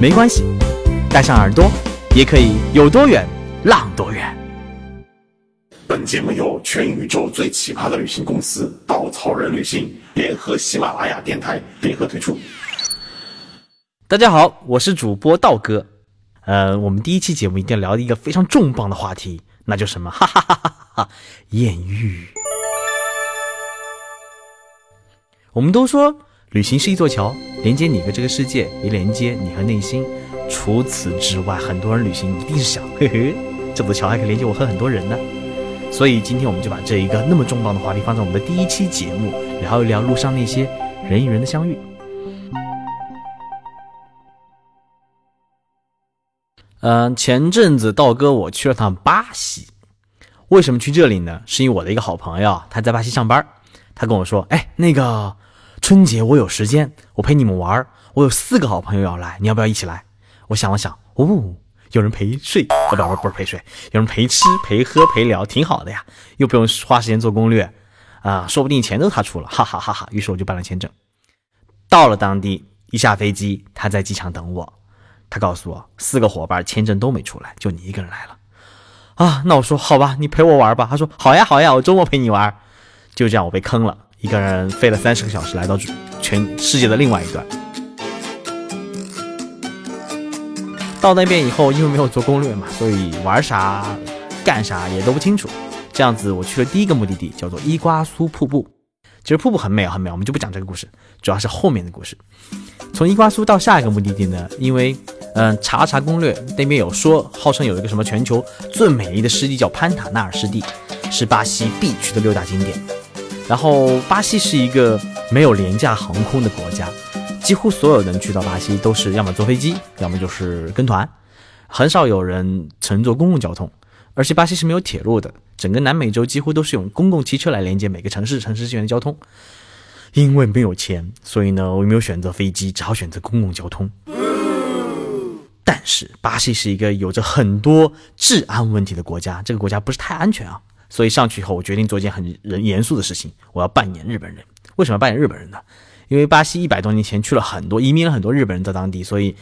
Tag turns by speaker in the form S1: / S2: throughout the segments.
S1: 没关系，带上耳朵，也可以有多远浪多远。
S2: 本节目由全宇宙最奇葩的旅行公司稻草人旅行联合喜马拉雅电台联合推出。
S1: 大家好，我是主播道哥。呃，我们第一期节目一定要聊一个非常重磅的话题，那就什么，哈哈哈哈哈，艳遇。我们都说旅行是一座桥，连接你和这个世界，也连接你和内心。除此之外，很多人旅行一定是想，嘿嘿，这座桥还可以连接我和很多人呢。所以今天我们就把这一个那么重磅的话题放在我们的第一期节目，聊一聊路上那些人与人的相遇。嗯，前阵子道哥我去了趟巴西，为什么去这里呢？是因为我的一个好朋友他在巴西上班，他跟我说：“哎，那个春节我有时间，我陪你们玩我有四个好朋友要来，你要不要一起来？”我想了想，哦，有人陪睡，不 不不是陪睡，有人陪吃陪喝陪聊，挺好的呀，又不用花时间做攻略，啊，说不定钱都他出了，哈哈哈哈！于是我就办了签证，到了当地，一下飞机，他在机场等我。他告诉我，四个伙伴签证都没出来，就你一个人来了，啊，那我说好吧，你陪我玩吧。他说好呀好呀，我周末陪你玩。就这样，我被坑了，一个人飞了三十个小时，来到全世界的另外一端。到那边以后，因为没有做攻略嘛，所以玩啥、干啥也都不清楚。这样子，我去了第一个目的地，叫做伊瓜苏瀑布。其实瀑布很美啊很美，我们就不讲这个故事，主要是后面的故事。从伊瓜苏到下一个目的地呢，因为嗯查查攻略，那边有说号称有一个什么全球最美丽的湿地叫潘塔纳尔湿地，是巴西必去的六大景点。然后巴西是一个没有廉价航空的国家，几乎所有人去到巴西都是要么坐飞机，要么就是跟团，很少有人乘坐公共交通。而且巴西是没有铁路的，整个南美洲几乎都是用公共汽车来连接每个城市、城市之间的交通。因为没有钱，所以呢，我没有选择飞机，只好选择公共交通。但是巴西是一个有着很多治安问题的国家，这个国家不是太安全啊。所以上去以后，我决定做一件很人严肃的事情，我要扮演日本人。为什么扮演日本人呢？因为巴西一百多年前去了很多移民了很多日本人在当地，所以，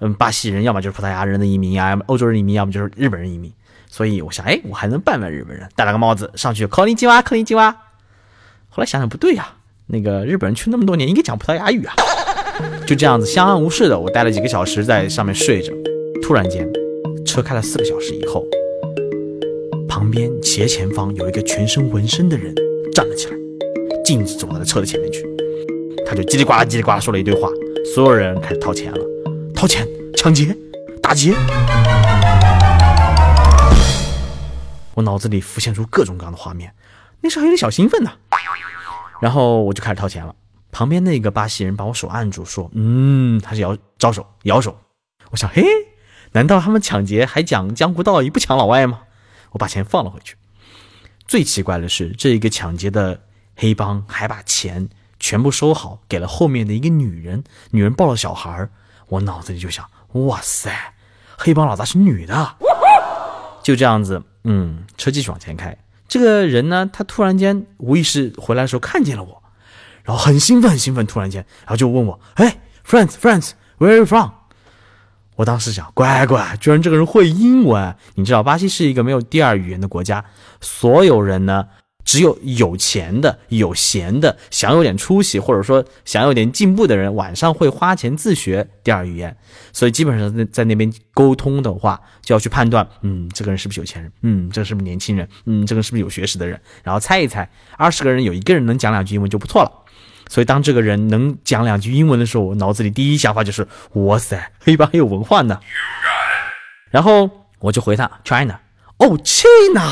S1: 嗯，巴西人要么就是葡萄牙人的移民呀，欧洲人移民，要么就是日本人移民。所以我想，哎，我还能扮扮日本人，戴了个帽子上去，考你金蛙，考你金蛙。后来想想不对呀。那个日本人去那么多年，应该讲葡萄牙语啊。就这样子相安无事的，我待了几个小时在上面睡着。突然间，车开了四个小时以后，旁边斜前方有一个全身纹身的人站了起来，径直走到了车的前面去。他就叽里呱啦叽里呱啦说了一堆话，所有人开始掏钱了，掏钱抢劫打劫。我脑子里浮现出各种各样的画面，那时候还有点小兴奋呢。然后我就开始掏钱了，旁边那个巴西人把我手按住，说：“嗯，他是摇招手摇手。”我想，嘿，难道他们抢劫还讲江湖道义，不抢老外吗？我把钱放了回去。最奇怪的是，这一个抢劫的黑帮还把钱全部收好，给了后面的一个女人，女人抱了小孩我脑子里就想：哇塞，黑帮老大是女的。就这样子，嗯，车继续往前开。这个人呢，他突然间无意识回来的时候看见了我，然后很兴奋，很兴奋，突然间，然后就问我：“哎，friends，friends，where are you from？” 我当时想，乖乖，居然这个人会英文。你知道，巴西是一个没有第二语言的国家，所有人呢。只有有钱的、有闲的、想有点出息，或者说想有点进步的人，晚上会花钱自学第二语言。所以基本上在在那边沟通的话，就要去判断，嗯，这个人是不是有钱人？嗯，这个是不是年轻人？嗯，这个是不是有学识的人？然后猜一猜，二十个人有一个人能讲两句英文就不错了。所以当这个人能讲两句英文的时候，我脑子里第一想法就是，哇塞，黑帮很有文化呢。然后我就回他，China，哦，China。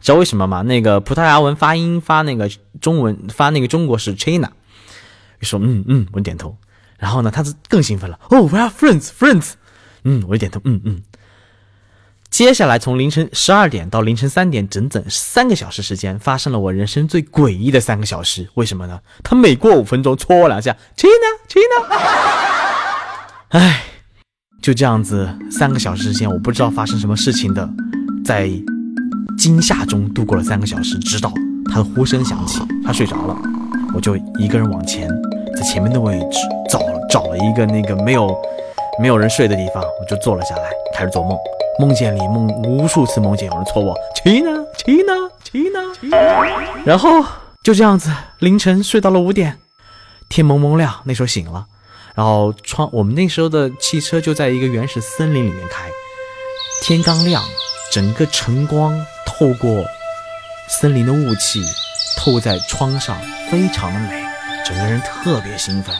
S1: 知道为什么吗？那个葡萄牙文发音发那个中文发那个中国是 China，说嗯嗯，我点头。然后呢，他是更兴奋了。哦，We are friends, friends。嗯，我就点头，嗯嗯。接下来从凌晨十二点到凌晨三点，整整三个小时时间，发生了我人生最诡异的三个小时。为什么呢？他每过五分钟戳我两下，亲呢，亲呢。哎，就这样子，三个小时时间，我不知道发生什么事情的，在惊吓中度过了三个小时，直到他的呼声响起，他睡着了，我就一个人往前，在前面的位置找找了一个那个没有没有人睡的地方，我就坐了下来，开始做梦。梦见里梦无数次梦见有人搓我，亲呢，亲呢，亲呢，然后就这样子，凌晨睡到了五点，天蒙蒙亮，那时候醒了，然后窗我们那时候的汽车就在一个原始森林里面开，天刚亮，整个晨光透过森林的雾气透在窗上，非常的美，整个人特别兴奋。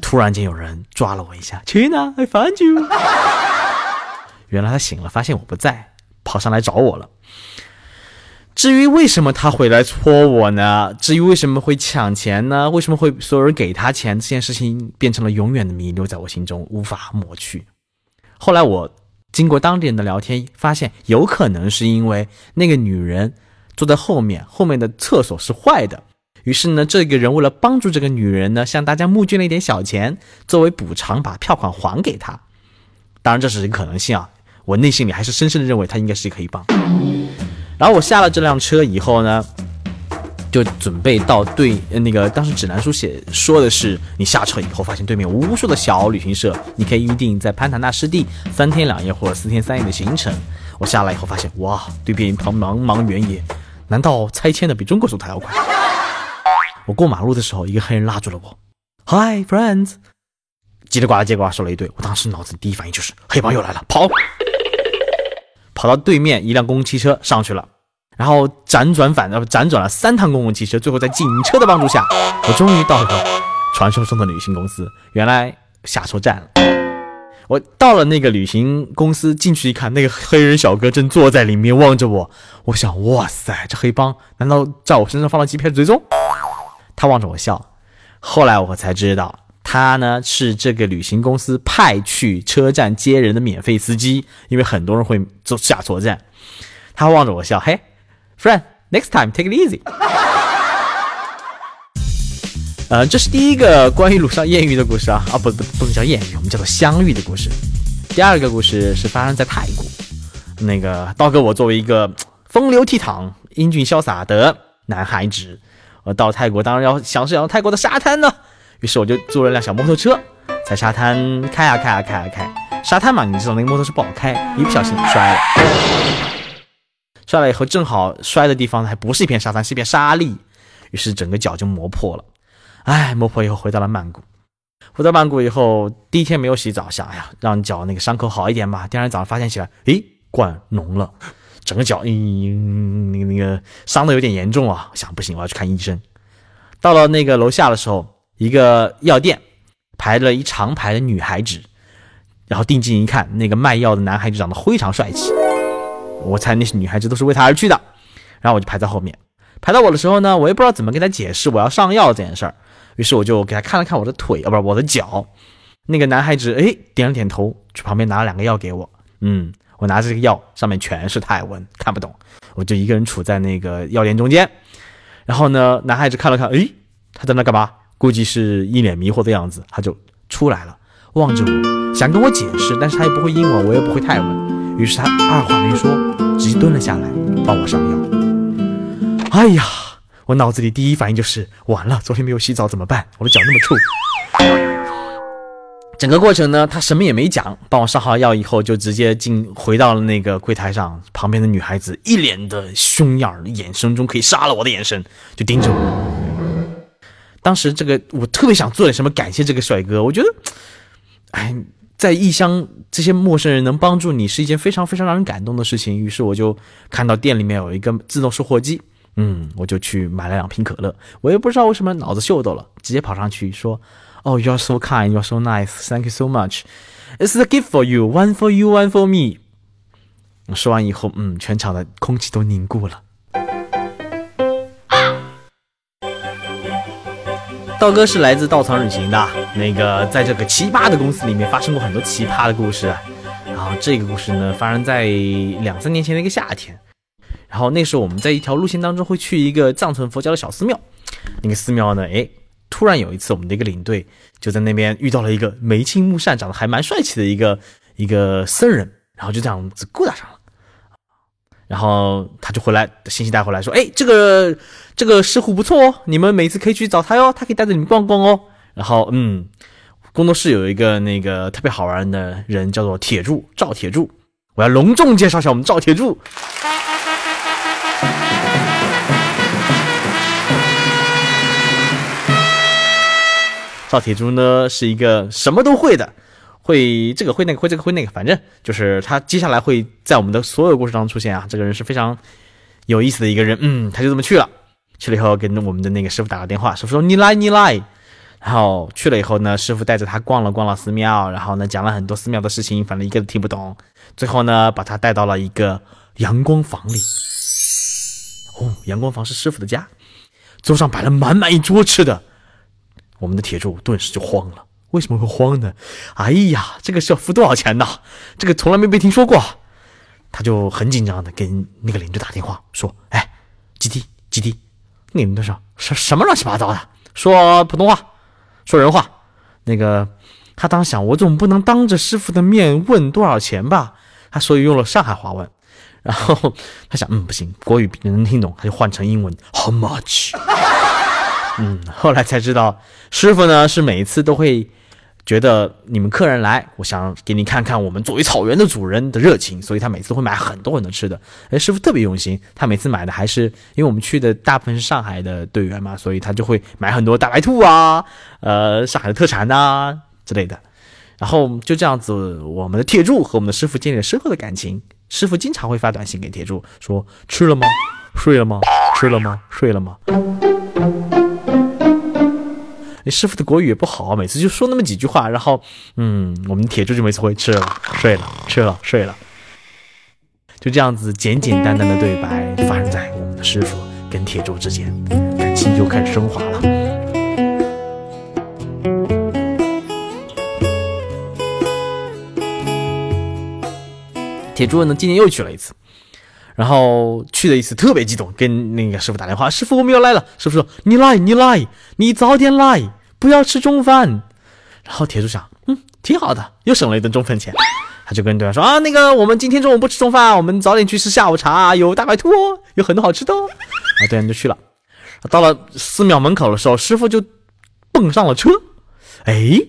S1: 突然间有人抓了我一下，去哪？I found you。原来他醒了，发现我不在，跑上来找我了。至于为什么他会来戳我呢？至于为什么会抢钱呢？为什么会所有人给他钱？这件事情变成了永远的谜，留在我心中无法抹去。后来我经过当地人的聊天，发现有可能是因为那个女人坐在后面，后面的厕所是坏的。于是呢，这个人为了帮助这个女人呢，向大家募捐了一点小钱，作为补偿，把票款还给她。当然，这是一个可能性啊。我内心里还是深深的认为他应该是一个黑帮。然后我下了这辆车以后呢，就准备到对那个当时指南书写说的是，你下车以后发现对面无数的小旅行社，你可以预定在潘塔纳湿地三天两夜或者四天三夜的行程。我下来以后发现，哇，对面一旁茫茫原野，难道拆迁的比中国速度还要快？我过马路的时候，一个黑人拉住了我，Hi friends，叽里呱啦叽里呱啦说了一堆。我当时脑子第一反应就是黑帮又来了，跑，跑到对面一辆公共汽车上去了，然后辗转反辗转了三趟公共汽车，最后在警车的帮助下，我终于到了传说中的旅行公司。原来下错站了。我到了那个旅行公司，进去一看，那个黑人小哥正坐在里面望着我。我想，哇塞，这黑帮难道在我身上放了 GPS 追踪？他望着我笑，后来我才知道，他呢是这个旅行公司派去车站接人的免费司机，因为很多人会坐下错站。他望着我笑，嘿，friend，next time take it easy。呃，这是第一个关于鲁上艳遇的故事啊，啊不不不能叫艳遇，我们叫做相遇的故事。第二个故事是发生在泰国，那个刀哥我作为一个风流倜傥、英俊潇洒的男孩子。我到泰国当然要享受享受泰国的沙滩呢，于是我就租了辆小摩托车，在沙滩开啊开啊开啊开。沙滩嘛，你知道那个摩托车不好开，一不小心摔了。摔了以后，正好摔的地方还不是一片沙滩，是一片沙砾，于是整个脚就磨破了。哎，磨破以后回到了曼谷。回到曼谷以后，第一天没有洗澡，想哎呀，让脚那个伤口好一点吧。第二天早上发现起来，诶，灌脓了。整个脚，嗯，那个那个伤的有点严重啊！想不行，我要去看医生。到了那个楼下的时候，一个药店排了一长排的女孩子，然后定睛一看，那个卖药的男孩子长得非常帅气，我猜那些女孩子都是为他而去的。然后我就排在后面，排到我的时候呢，我也不知道怎么跟他解释我要上药这件事儿，于是我就给他看了看我的腿，啊，不是我的脚。那个男孩子哎点了点头，去旁边拿了两个药给我，嗯。我拿着这个药，上面全是泰文，看不懂。我就一个人处在那个药店中间。然后呢，男孩子看了看，诶，他在那干嘛？估计是一脸迷惑的样子，他就出来了，望着我，想跟我解释，但是他也不会英文，我也不会泰文。于是他二话没说，直接蹲了下来，帮我上药。哎呀，我脑子里第一反应就是完了，昨天没有洗澡怎么办？我的脚那么臭。整个过程呢，他什么也没讲，帮我上好药以后，就直接进回到了那个柜台上。旁边的女孩子一脸的凶样，眼神中可以杀了我的眼神，就盯着我。当时这个我特别想做点什么感谢这个帅哥，我觉得，哎，在异乡这些陌生人能帮助你是一件非常非常让人感动的事情。于是我就看到店里面有一个自动售货机，嗯，我就去买了两瓶可乐。我也不知道为什么脑子秀逗了，直接跑上去说。Oh, you're so kind. You're so nice. Thank you so much. It's a gift for you. One for you, one for me. 说完以后，嗯，全场的空气都凝固了。道哥是来自稻草旅行的，那个在这个奇葩的公司里面发生过很多奇葩的故事。然后这个故事呢，发生在两三年前的一个夏天。然后那时候我们在一条路线当中会去一个藏传佛教的小寺庙，那个寺庙呢，哎，突然有一次我们的一个领队就在那边遇到了一个眉清目善、长得还蛮帅气的一个一个僧人，然后就这样子勾搭上了。然后他就回来，信息带回来说：“哎，这个这个师傅不错哦，你们每次可以去找他哟，他可以带着你们逛逛哦。”然后，嗯，工作室有一个那个特别好玩的人，叫做铁柱赵铁柱，我要隆重介绍一下我们赵铁柱。赵铁柱呢是一个什么都会的。会这个会那个会这个会那个，反正就是他接下来会在我们的所有故事当中出现啊。这个人是非常有意思的一个人，嗯，他就这么去了。去了以后跟我们的那个师傅打个电话，师傅说你来你来。然后去了以后呢，师傅带着他逛了逛了寺庙，然后呢讲了很多寺庙的事情，反正一个都听不懂。最后呢把他带到了一个阳光房里。哦，阳光房是师傅的家，桌上摆了满满一桌吃的。我们的铁柱顿时就慌了。为什么会慌呢？哎呀，这个是要付多少钱呢？这个从来没被听说过。他就很紧张的跟那个领队打电话说：“哎，基地基地，那领队说什什么乱七八糟的？说普通话，说人话。那个他当时想，我总不能当着师傅的面问多少钱吧？他所以用了上海话问。然后他想，嗯，不行，国语能听懂，他就换成英文，How much？嗯，后来才知道，师傅呢是每一次都会。觉得你们客人来，我想给你看看我们作为草原的主人的热情，所以他每次会买很多很多吃的。哎，师傅特别用心，他每次买的还是因为我们去的大部分是上海的队员嘛，所以他就会买很多大白兔啊，呃，上海的特产呐之类的。然后就这样子，我们的铁柱和我们的师傅建立了深厚的感情。师傅经常会发短信给铁柱说：“吃了吗？睡了吗？吃了吗？睡了吗？”师傅的国语也不好，每次就说那么几句话，然后，嗯，我们铁柱就每次会吃了睡了吃了睡了，就这样子简简单单的对白发生在我们的师傅跟铁柱之间，感情就开始升华了。铁柱呢，今年又去了一次，然后去了一次特别激动，跟那个师傅打电话，师傅我们要来了，师傅说你来你来，你早点来。不要吃中饭，然后铁柱想，嗯，挺好的，又省了一顿中饭钱。他就跟队员说啊，那个我们今天中午不吃中饭，我们早点去吃下午茶，有大白兔，有很多好吃的。啊，队员就去了。到了寺庙门口的时候，师傅就蹦上了车。哎，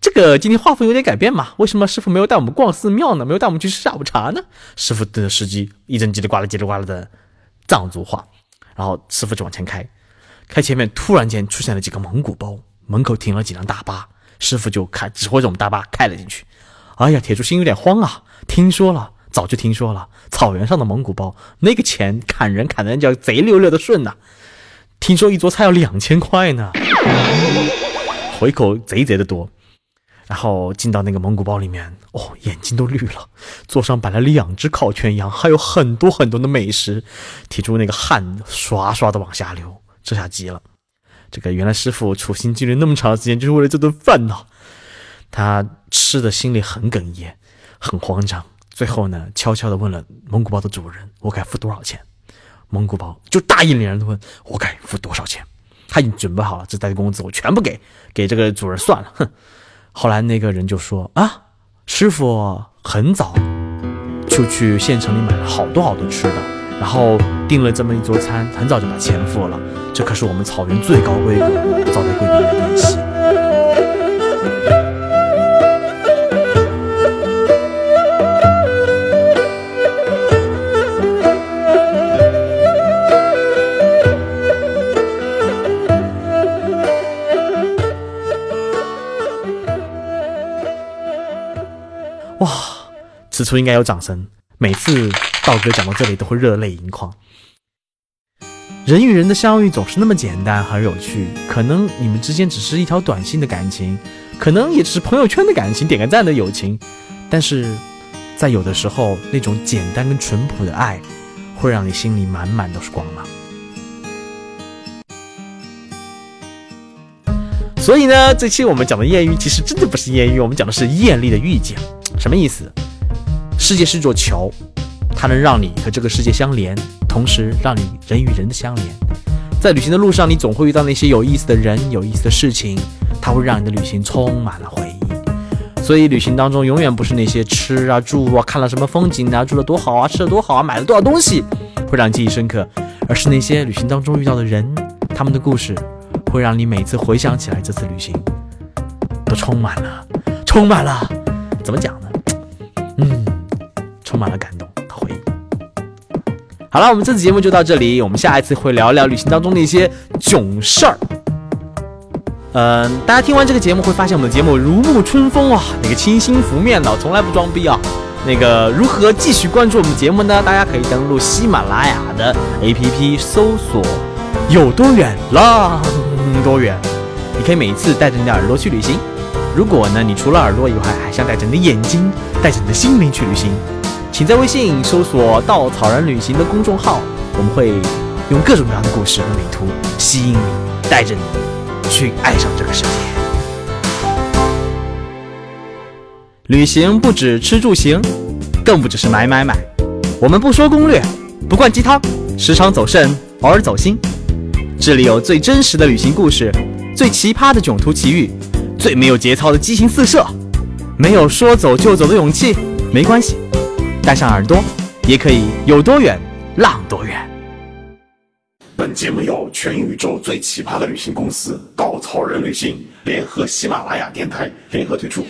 S1: 这个今天画风有点改变嘛？为什么师傅没有带我们逛寺庙呢？没有带我们去吃下午茶呢？师傅的司机一阵叽里呱啦叽里呱啦的藏族话，然后师傅就往前开，开前面突然间出现了几个蒙古包。门口停了几辆大巴，师傅就开指挥着我们大巴开了进去。哎呀，铁柱心有点慌啊！听说了，早就听说了，草原上的蒙古包那个钱砍人砍的那叫贼溜溜的顺呐。听说一桌菜要两千块呢，回口贼贼的多。然后进到那个蒙古包里面，哦，眼睛都绿了。桌上摆了两只烤全羊，还有很多很多的美食。铁柱那个汗刷刷的往下流，这下急了。这个原来师傅处心积虑那么长时间就是为了这顿饭呢，他吃的心里很哽咽，很慌张。最后呢，悄悄的问了蒙古包的主人：“我该付多少钱？”蒙古包就大义凛然的问：“我该付多少钱？”他已经准备好了，这带工资我全部给给这个主人算了。哼。后来那个人就说：“啊，师傅很早就去县城里买了好多好多吃的，然后订了这么一桌餐，很早就把钱付了。”这可是我们草原最高规格招待贵宾的宴席。哇，此处应该有掌声。每次道哥讲到这里，都会热泪盈眶。人与人的相遇总是那么简单，很有趣。可能你们之间只是一条短信的感情，可能也只是朋友圈的感情，点个赞的友情。但是，在有的时候，那种简单跟淳朴的爱，会让你心里满满都是光芒。所以呢，这期我们讲的艳遇其实真的不是艳遇，我们讲的是艳丽的遇见。什么意思？世界是座桥，它能让你和这个世界相连，同时让你人与人的相连。在旅行的路上，你总会遇到那些有意思的人、有意思的事情，它会让你的旅行充满了回忆。所以，旅行当中永远不是那些吃啊、住啊、看了什么风景啊、住了多好啊、吃的多好啊、买了多少东西会让你记忆深刻，而是那些旅行当中遇到的人，他们的故事。会让你每次回想起来这次旅行，都充满了，充满了，怎么讲呢？嗯，充满了感动。好了，我们这次节目就到这里，我们下一次会聊聊旅行当中的一些囧事儿。嗯，大家听完这个节目会发现我们的节目如沐春风啊，那个清新拂面的，从来不装逼啊。那个如何继续关注我们节目呢？大家可以登录喜马拉雅的 APP 搜索有多远浪。多远？你可以每一次带着你的耳朵去旅行。如果呢，你除了耳朵以外，还想带着你的眼睛，带着你的心灵去旅行，请在微信搜索“稻草人旅行”的公众号，我们会用各种各样的故事和美图吸引你，带着你去爱上这个世界。旅行不止吃住行，更不只是买买买。我们不说攻略，不灌鸡汤，时常走肾，偶尔走心。这里有最真实的旅行故事，最奇葩的囧途奇遇，最没有节操的激情四射。没有说走就走的勇气，没关系，带上耳朵，也可以有多远浪多远。
S2: 本节目由全宇宙最奇葩的旅行公司稻草人旅行联合喜马拉雅电台联合推出。